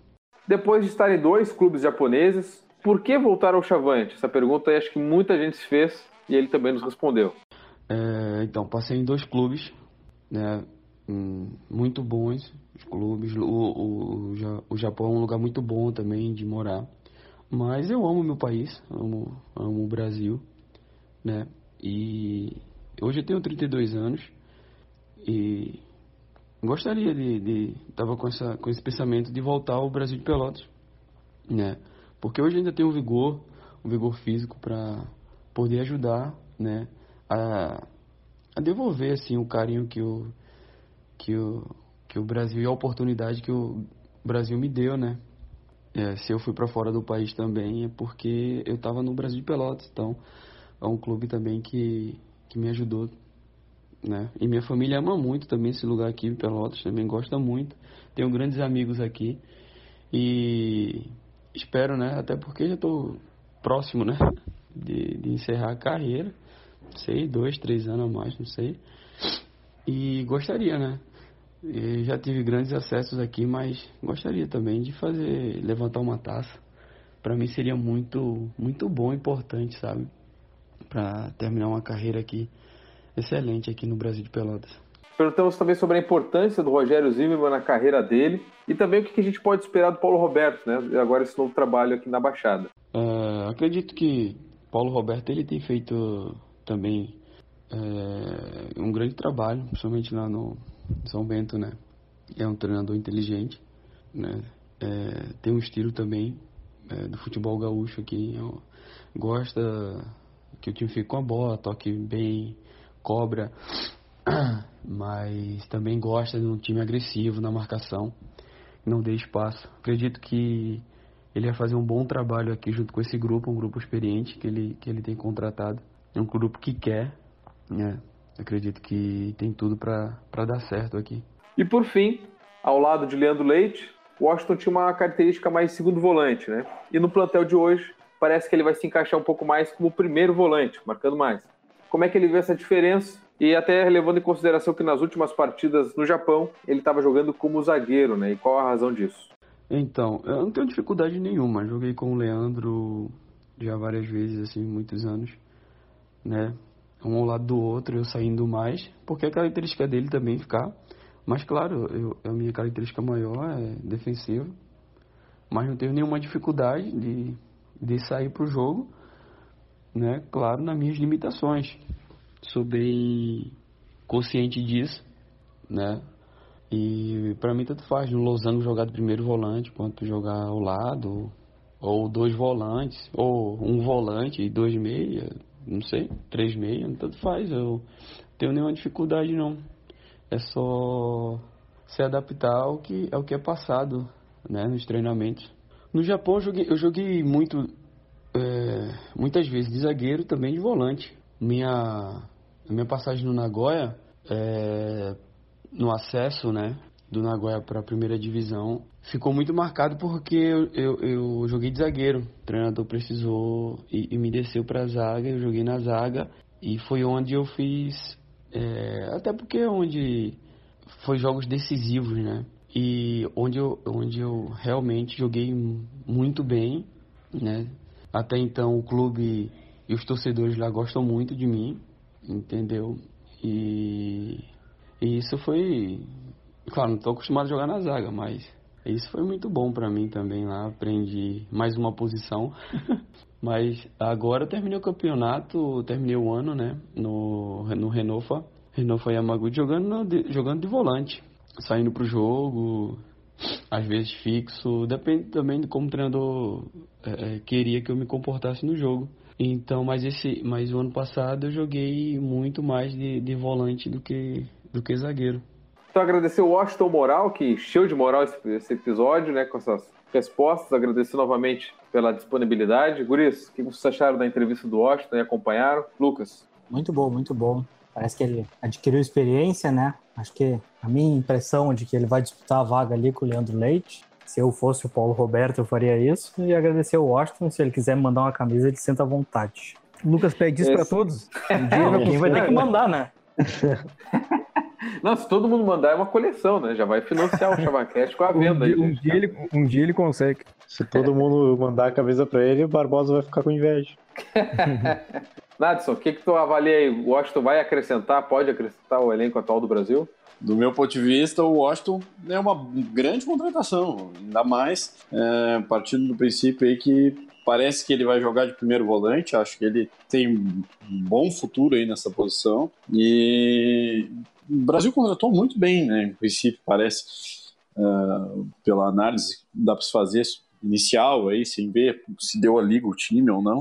Depois de estar em dois clubes japoneses, por que voltar ao Chavante? Essa pergunta acho que muita gente se fez e ele também nos respondeu. É, então, passei em dois clubes, né, muito bons, os clubes. O, o, o Japão é um lugar muito bom também de morar. Mas eu amo meu país, amo, amo o Brasil, né? E hoje eu tenho 32 anos e gostaria de, de tava com essa com esse pensamento de voltar ao Brasil de Pelotas, né? Porque hoje ainda tenho um vigor, um vigor físico para poder ajudar, né? a, a devolver assim o carinho que o que o que o Brasil e a oportunidade que o Brasil me deu, né? É, se eu fui para fora do país também é porque eu estava no Brasil de Pelotas, então é um clube também que que me ajudou, né? E minha família ama muito também esse lugar aqui Pelotas, também gosta muito. Tenho grandes amigos aqui e espero, né? Até porque já estou próximo, né? De, de encerrar a carreira sei, dois, três anos a mais, não sei. E gostaria, né? Eu já tive grandes acessos aqui, mas gostaria também de fazer, levantar uma taça. Para mim seria muito, muito bom, importante, sabe? Para terminar uma carreira aqui excelente aqui no Brasil de Pelotas. Perguntamos também sobre a importância do Rogério Zimmermann na carreira dele e também o que a gente pode esperar do Paulo Roberto, né? Agora esse novo trabalho aqui na Baixada. Uh, acredito que Paulo Roberto ele tem feito também é, um grande trabalho, principalmente lá no São Bento, né? É um treinador inteligente, né? É, tem um estilo também é, do futebol gaúcho aqui. Gosta que o time fique com a bola, toque bem, cobra, mas também gosta de um time agressivo na marcação, não dê espaço. Acredito que ele vai fazer um bom trabalho aqui junto com esse grupo, um grupo experiente que ele, que ele tem contratado. É um grupo que quer, né? Acredito que tem tudo para dar certo aqui. E por fim, ao lado de Leandro Leite, Washington tinha uma característica mais segundo volante, né? E no plantel de hoje, parece que ele vai se encaixar um pouco mais como primeiro volante, marcando mais. Como é que ele vê essa diferença? E até levando em consideração que nas últimas partidas no Japão, ele estava jogando como zagueiro, né? E qual a razão disso? Então, eu não tenho dificuldade nenhuma. Joguei com o Leandro já várias vezes, assim, muitos anos, né? Um ao lado do outro, eu saindo mais, porque a característica dele também ficar. Mas, claro, eu, a minha característica maior é defensiva. Mas não tenho nenhuma dificuldade de, de sair para o jogo, né? Claro, nas minhas limitações. Sou bem consciente disso, né? E para mim tanto faz no losango jogar do primeiro volante quanto jogar ao lado, ou dois volantes, ou um volante e dois meia, não sei, três meia, tanto faz. Eu tenho nenhuma dificuldade não. É só se adaptar ao que, ao que é passado né, nos treinamentos. No Japão eu joguei, eu joguei muito, é, muitas vezes de zagueiro também de volante. Minha, minha passagem no Nagoya, é, no acesso, né, do Nagoya para a primeira divisão, ficou muito marcado porque eu, eu, eu, joguei de zagueiro. O treinador precisou e, e me desceu para a zaga, eu joguei na zaga e foi onde eu fiz, é, até porque é onde foi jogos decisivos, né? E onde eu, onde eu realmente joguei muito bem, né? Até então o clube e os torcedores lá gostam muito de mim, entendeu? E e isso foi. Claro, não estou acostumado a jogar na zaga, mas isso foi muito bom para mim também lá. Aprendi mais uma posição. mas agora terminei o campeonato, terminei o ano, né? No, no Renofa. Renofa Yamaguchi jogando, jogando de volante. Saindo pro jogo, às vezes fixo. Depende também de como o treinador é, é queria que eu me comportasse no jogo. Então, mas esse, mas o ano passado eu joguei muito mais de, de volante do que do que zagueiro. Então agradecer o Washington Moral, que encheu de moral esse, esse episódio, né, com essas respostas. Agradecer novamente pela disponibilidade. Guris, o que vocês acharam da entrevista do Washington e acompanharam? Lucas? Muito bom, muito bom. Parece que ele adquiriu experiência, né? Acho que a minha impressão é de que ele vai disputar a vaga ali com o Leandro Leite. Se eu fosse o Paulo Roberto, eu faria isso. E agradecer o Washington. Se ele quiser me mandar uma camisa, ele senta à vontade. Lucas pede isso para todos. Um dia Alguém vai ter que mandar, né? Não, se todo mundo mandar é uma coleção, né? Já vai financiar o Chavacast com a venda um aí. Um dia, ele, um dia ele consegue. Se todo mundo mandar a camisa pra ele, o Barbosa vai ficar com inveja. Nadson, o que, que tu avalia aí? O Washington vai acrescentar, pode acrescentar o elenco atual do Brasil? Do meu ponto de vista, o Washington é uma grande contratação, ainda mais é, partindo do princípio aí que parece que ele vai jogar de primeiro volante, acho que ele tem um bom futuro aí nessa posição e o Brasil contratou muito bem, né? Em princípio, parece, uh, pela análise dá para se fazer inicial aí, sem ver se deu a liga o time ou não.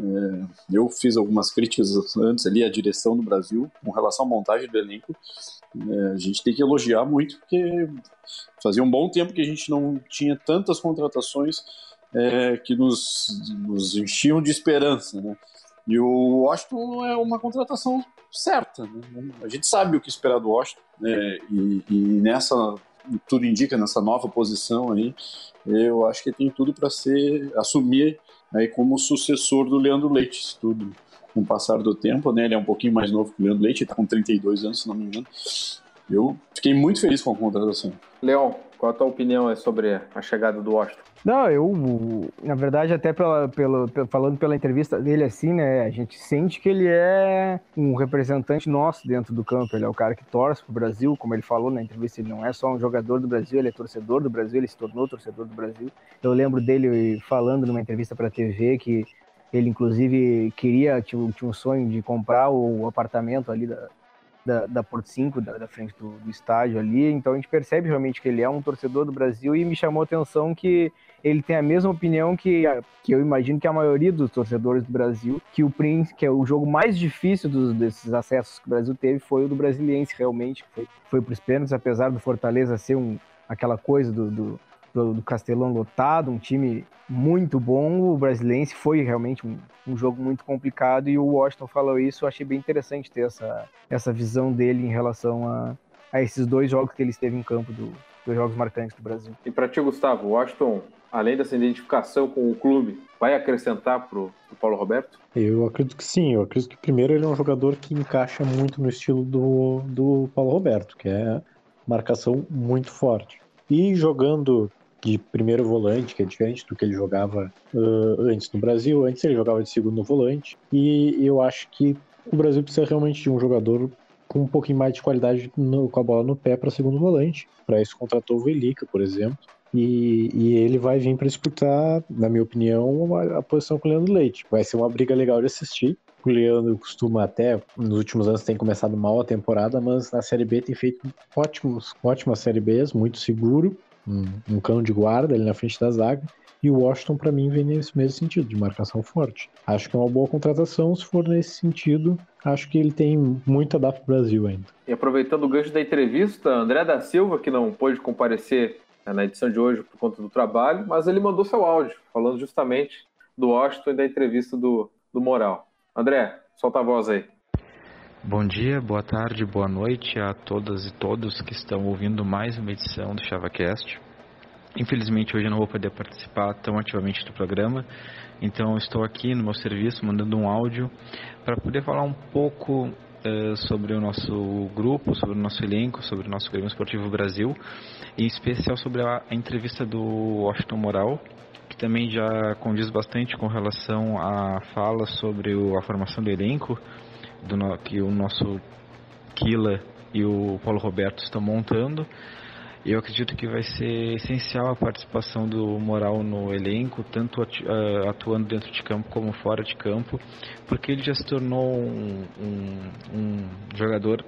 É, eu fiz algumas críticas antes ali à direção do Brasil com relação à montagem do elenco. É, a gente tem que elogiar muito porque fazia um bom tempo que a gente não tinha tantas contratações é, que nos, nos enchiam de esperança, né? E o Washington é uma contratação certa. Né? A gente sabe o que esperar do Washington. Né? E, e, nessa, tudo indica, nessa nova posição aí, eu acho que tem tudo para ser assumir aí como sucessor do Leandro Leite, tudo com o passar do tempo, né? Ele é um pouquinho mais novo que o Leandro Leite, está com 32 anos, se não me engano. Eu fiquei muito feliz com a contratação. Leon, qual a tua opinião sobre a chegada do Washington? Não, eu, na verdade, até pela, pela, falando pela entrevista dele assim, né, a gente sente que ele é um representante nosso dentro do campo. Ele é o cara que torce pro Brasil, como ele falou na entrevista, ele não é só um jogador do Brasil, ele é torcedor do Brasil, ele se tornou torcedor do Brasil. Eu lembro dele falando numa entrevista para TV que ele, inclusive, queria, tinha, tinha um sonho de comprar o apartamento ali da, da, da Porto 5, da, da frente do, do, estádio ali. Então a gente percebe realmente que ele é um torcedor do Brasil e me chamou a atenção que ele tem a mesma opinião que, que eu imagino que a maioria dos torcedores do Brasil, que o Prince, que é o jogo mais difícil dos, desses acessos que o Brasil teve, foi o do Brasiliense, realmente, foi, foi para os pênaltis, apesar do Fortaleza ser um, aquela coisa do, do do, do Castelão lotado, um time muito bom. O Brasiliense foi realmente um, um, jogo muito complicado e o Washington falou isso. Eu achei bem interessante ter essa, essa visão dele em relação a, a esses dois jogos que ele esteve em campo, do, dos jogos marcantes do Brasil. E para ti, Gustavo, o Washington, além dessa identificação com o clube, vai acrescentar para o Paulo Roberto? Eu acredito que sim. Eu acredito que primeiro ele é um jogador que encaixa muito no estilo do, do Paulo Roberto, que é marcação muito forte. E jogando de primeiro volante, que é diferente do que ele jogava uh, antes no Brasil. Antes ele jogava de segundo volante. E eu acho que o Brasil precisa realmente de um jogador com um pouquinho mais de qualidade no, com a bola no pé para segundo volante. Para isso contratou o Velica, por exemplo. E, e ele vai vir para disputar, na minha opinião, a, a posição com o Leandro Leite. Vai ser uma briga legal de assistir. O Leandro costuma até, nos últimos anos, tem começado mal a temporada, mas na Série B tem feito ótimos, ótimas Série Bs, muito seguro um, um cão de guarda ali na frente da zaga. E o Washington, para mim, vem nesse mesmo sentido, de marcação forte. Acho que é uma boa contratação, se for nesse sentido. Acho que ele tem muito a dar para o Brasil ainda. E aproveitando o gancho da entrevista, André da Silva, que não pôde comparecer né, na edição de hoje por conta do trabalho, mas ele mandou seu áudio, falando justamente do Washington e da entrevista do, do Moral. André, solta a voz aí. Bom dia, boa tarde, boa noite a todas e todos que estão ouvindo mais uma edição do ChavaCast. Infelizmente hoje eu não vou poder participar tão ativamente do programa, então estou aqui no meu serviço mandando um áudio para poder falar um pouco uh, sobre o nosso grupo, sobre o nosso elenco, sobre o nosso Grêmio Esportivo Brasil, em especial sobre a, a entrevista do Washington Moral, que também já condiz bastante com relação à fala sobre o, a formação do elenco do, que o nosso Kila e o Paulo Roberto estão montando. Eu acredito que vai ser essencial a participação do Moral no elenco, tanto ah, atuando dentro de campo como fora de campo, porque ele já se tornou um, um, um jogador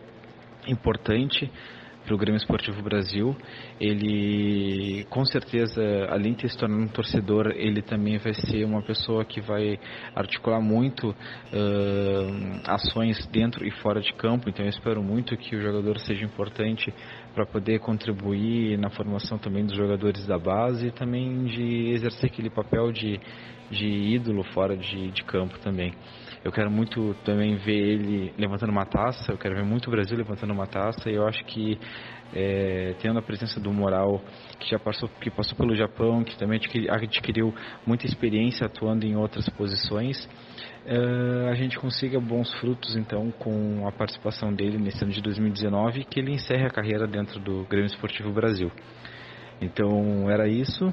importante para o Grêmio Esportivo Brasil. Ele, com certeza, além de se tornar um torcedor, ele também vai ser uma pessoa que vai articular muito uh, ações dentro e fora de campo. Então, eu espero muito que o jogador seja importante para poder contribuir na formação também dos jogadores da base e também de exercer aquele papel de, de ídolo fora de, de campo também. Eu quero muito também ver ele levantando uma taça, eu quero ver muito o Brasil levantando uma taça, e eu acho que é, tendo a presença do Moral, que já passou, que passou pelo Japão, que também adquiriu muita experiência atuando em outras posições, é, a gente consiga bons frutos então com a participação dele nesse ano de 2019, que ele encerre a carreira dentro do Grêmio Esportivo Brasil. Então era isso.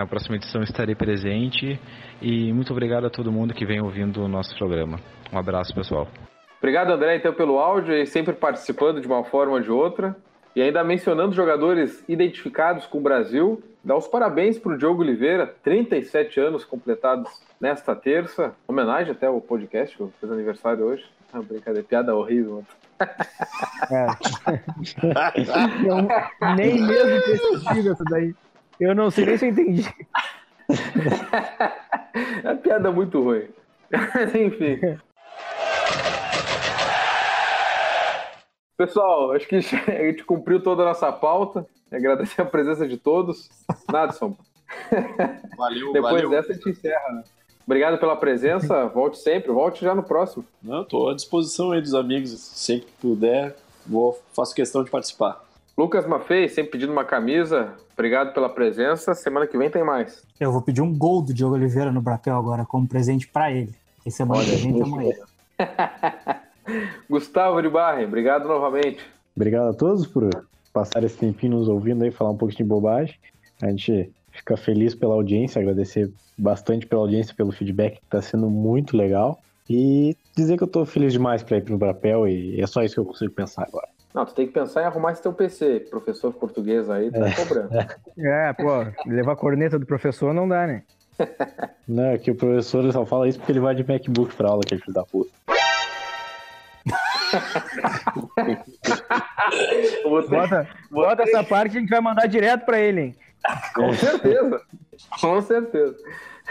Na próxima edição estarei presente e muito obrigado a todo mundo que vem ouvindo o nosso programa. Um abraço, pessoal. Obrigado, André, então, pelo áudio e sempre participando de uma forma ou de outra. E ainda mencionando jogadores identificados com o Brasil, dá os parabéns para o Diogo Oliveira, 37 anos completados nesta terça. Homenagem até ao podcast, que fez aniversário hoje. Ah, brincadeira, piada horrível. É. Eu, nem mesmo assistido essa daí. Eu não sei nem se eu entendi. é piada muito ruim. Mas enfim. Pessoal, acho que a gente cumpriu toda a nossa pauta. Agradecer a presença de todos. Nadson. Valeu, Depois valeu. dessa a gente encerra. Né? Obrigado pela presença. Volte sempre. Volte já no próximo. Não, estou à disposição aí dos amigos. Sempre que puder, vou, faço questão de participar. Lucas Maffei, sempre pedindo uma camisa. Obrigado pela presença. Semana que vem tem mais. Eu vou pedir um gol do Diogo Oliveira no Brapel agora, como presente para ele. E semana que vem tem amanhã. Gustavo de Barre, obrigado novamente. Obrigado a todos por passar esse tempinho nos ouvindo aí, falar um pouquinho de bobagem. A gente fica feliz pela audiência, agradecer bastante pela audiência, pelo feedback, que está sendo muito legal. E dizer que eu estou feliz demais para ir para o Brapel e é só isso que eu consigo pensar agora. Não, tu tem que pensar em arrumar esse teu PC. Professor português aí tá é. cobrando. É, pô, levar a corneta do professor não dá, né? Não, é que o professor só fala isso porque ele vai de MacBook pra aula, que é filho da puta. bota, bota essa parte que a gente vai mandar direto pra ele, hein? Com certeza. Com certeza.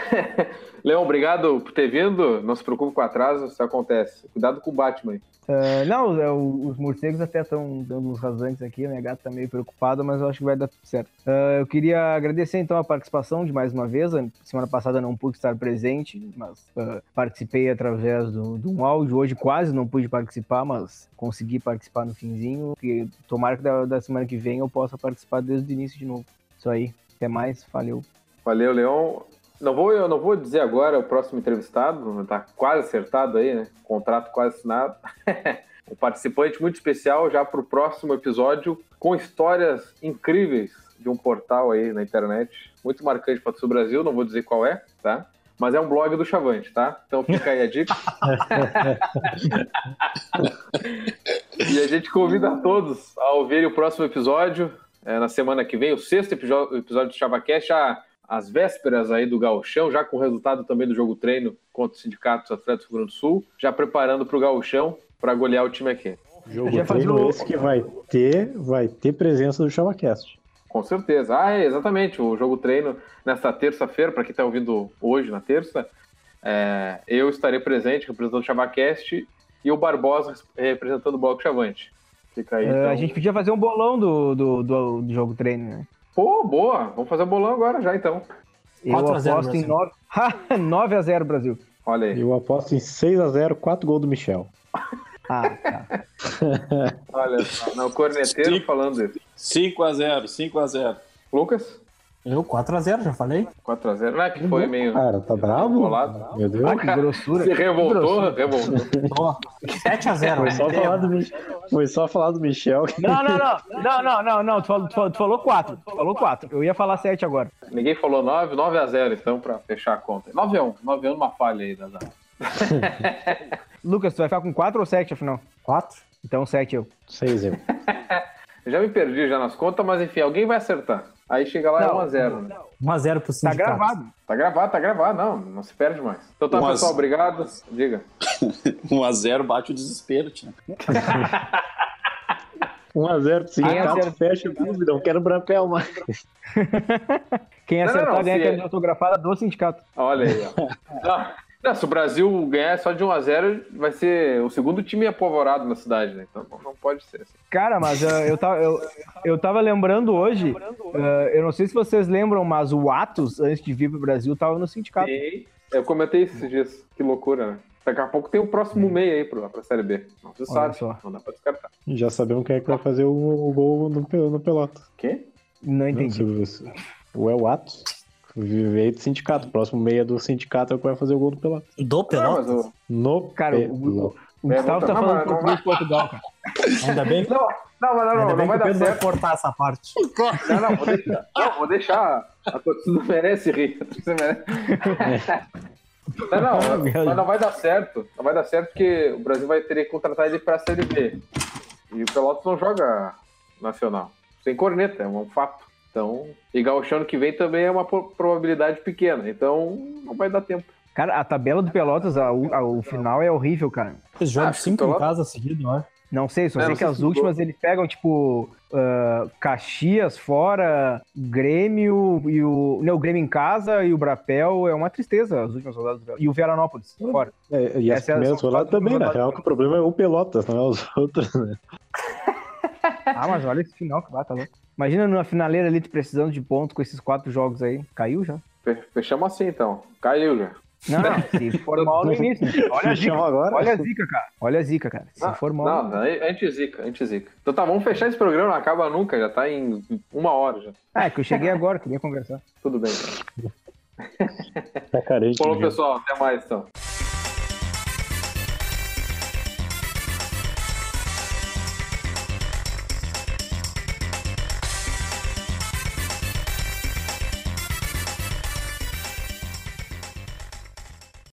Leão, obrigado por ter vindo. Não se preocupe com atraso, isso acontece. Cuidado com o Batman. Uh, não, é, os morcegos até estão dando uns rasantes aqui, a minha gata tá meio preocupada, mas eu acho que vai dar tudo certo. Uh, eu queria agradecer então a participação de mais uma vez. Semana passada não pude estar presente, mas uh, participei através do, de um áudio. Hoje quase não pude participar, mas consegui participar no finzinho. E tomara que da, da semana que vem eu possa participar desde o início de novo. Isso aí. Até mais. Valeu. Valeu, Leão. Não vou, eu não vou dizer agora o próximo entrevistado, tá quase acertado aí, né? Contrato quase assinado. um participante muito especial já para o próximo episódio, com histórias incríveis de um portal aí na internet, muito marcante para o Brasil, não vou dizer qual é, tá? Mas é um blog do Chavante, tá? Então fica aí a dica. e a gente convida a todos a ouvir o próximo episódio, é, na semana que vem, o sexto episódio, do ChavaCast, já às vésperas aí do Gauchão, já com o resultado também do jogo treino contra o Sindicato dos Atletas do Rio Grande do Sul, já preparando para o Gauchão para golear o time aqui. Jogo já treino esse que vai ter, vai ter presença do ChavaCast. Com certeza. Ah, é, exatamente. O jogo treino nesta terça-feira, para quem está ouvindo hoje, na terça, é, eu estarei presente representando o ChavaCast e o Barbosa representando o Bloco Chavante. Fica aí. É, então... A gente podia fazer um bolão do, do, do, do jogo treino, né? Pô, boa. Vamos fazer o bolão agora já, então. Eu aposto em 9... 9 a 0 Brasil. Olha aí. Eu aposto em 6 a 0 4 gols do Michel. Ah, tá. Olha só, não, o corneteiro Cinco, falando isso. 5 a 0 5 a 0 Lucas? Eu, 4x0, já falei. 4x0, não é que foi meio. Cara, tá bravo? Bolado. Meu Deus. Ah, que grossura. Se revoltou, revoltou. 7x0. Foi, só falar do Mich... foi só falar do Michel. Não, não, não. Não, não, não, não. Tu falou, tu falou 4. Tu falou 4. Eu ia falar 7 agora. Ninguém falou 9, 9x0, então, pra fechar a conta. 9x1. 9x1 numa falha aí, Dazar. Lucas, tu vai ficar com 4 ou 7 afinal? 4. Então 7 eu. 6 eu. já me perdi já nas contas, mas enfim, alguém vai acertar. Aí chega lá não, é 1x0. Né? 1x0 pro Sindicato. Tá gravado. Tá gravado, tá gravado. Não, não se perde mais. Então tá, pessoal, obrigado. Diga. 1x0 bate o desespero, Tia. 1x0 pro Sindicato, fecha o clube, não quero Brampel mais. Quem acertar não, não, ganha a camisa autografada do Sindicato. Olha aí, ó. Não, se o Brasil ganhar só de 1x0, vai ser o segundo time apavorado na cidade, né? Então não pode ser assim. Cara, mas uh, eu, tava, eu, eu tava lembrando hoje, uh, eu não sei se vocês lembram, mas o Atos, antes de vir pro Brasil, tava no sindicato. Sim, eu comentei esses dias. Que loucura, né? Daqui a pouco tem o próximo meio aí pra, pra Série B. Não se sabe, só. não dá pra descartar. Já sabemos quem é que vai fazer o, o gol no, no pelota. Quem? Não entendi. Não, o El Atos. Veio do sindicato. O próximo meia do sindicato é o que vai fazer o gol do Pelotas. Do Pelotas? No Cara, o, o Gustavo tá falando português de Portugal, cara. Ainda bem que... Não, não, não, não, não vai dar certo. vai cortar essa parte. Não, não, vou deixar. Não, vou deixar. A torcida merece rir. A torcida merece. Não, não, mas não vai dar certo. Não vai dar certo porque o Brasil vai ter que contratar ele pra Série B. E o Pelotas não joga nacional. Sem corneta, é um fato. Então, e Gaúcho ano que vem também é uma probabilidade pequena. Então, não vai dar tempo. Cara, a tabela do Pelotas, a, a, o final é horrível, cara. Eles jogam cinco Pelotas... em casa seguido, não é? Não sei, só é, sei que as últimas eles pegam, tipo, uh, Caxias fora, Grêmio e o. Não, o Grêmio em casa e o Brapel é uma tristeza as últimas rodadas do Pelotas. E o Veranópolis fora. É, e as Essa é primeiras é rodadas também, na real, que o problema é o Pelotas, não é os outros, né? ah, mas olha esse final que vai, tá louco. Imagina numa finaleira ali precisando de ponto com esses quatro jogos aí. Caiu já? Fechamos assim então. Caiu já. Não, se for mal no início. Olha a zica. Agora. Olha a zica, cara. Olha a zica, cara. Se não, for mal. Não, a gente zica, a gente zica. Então tá, vamos fechar esse programa, não acaba nunca, já tá em uma hora já. Ah, é que eu cheguei agora, queria conversar. Tudo bem. Tá carente. Falou, pessoal. Até mais então.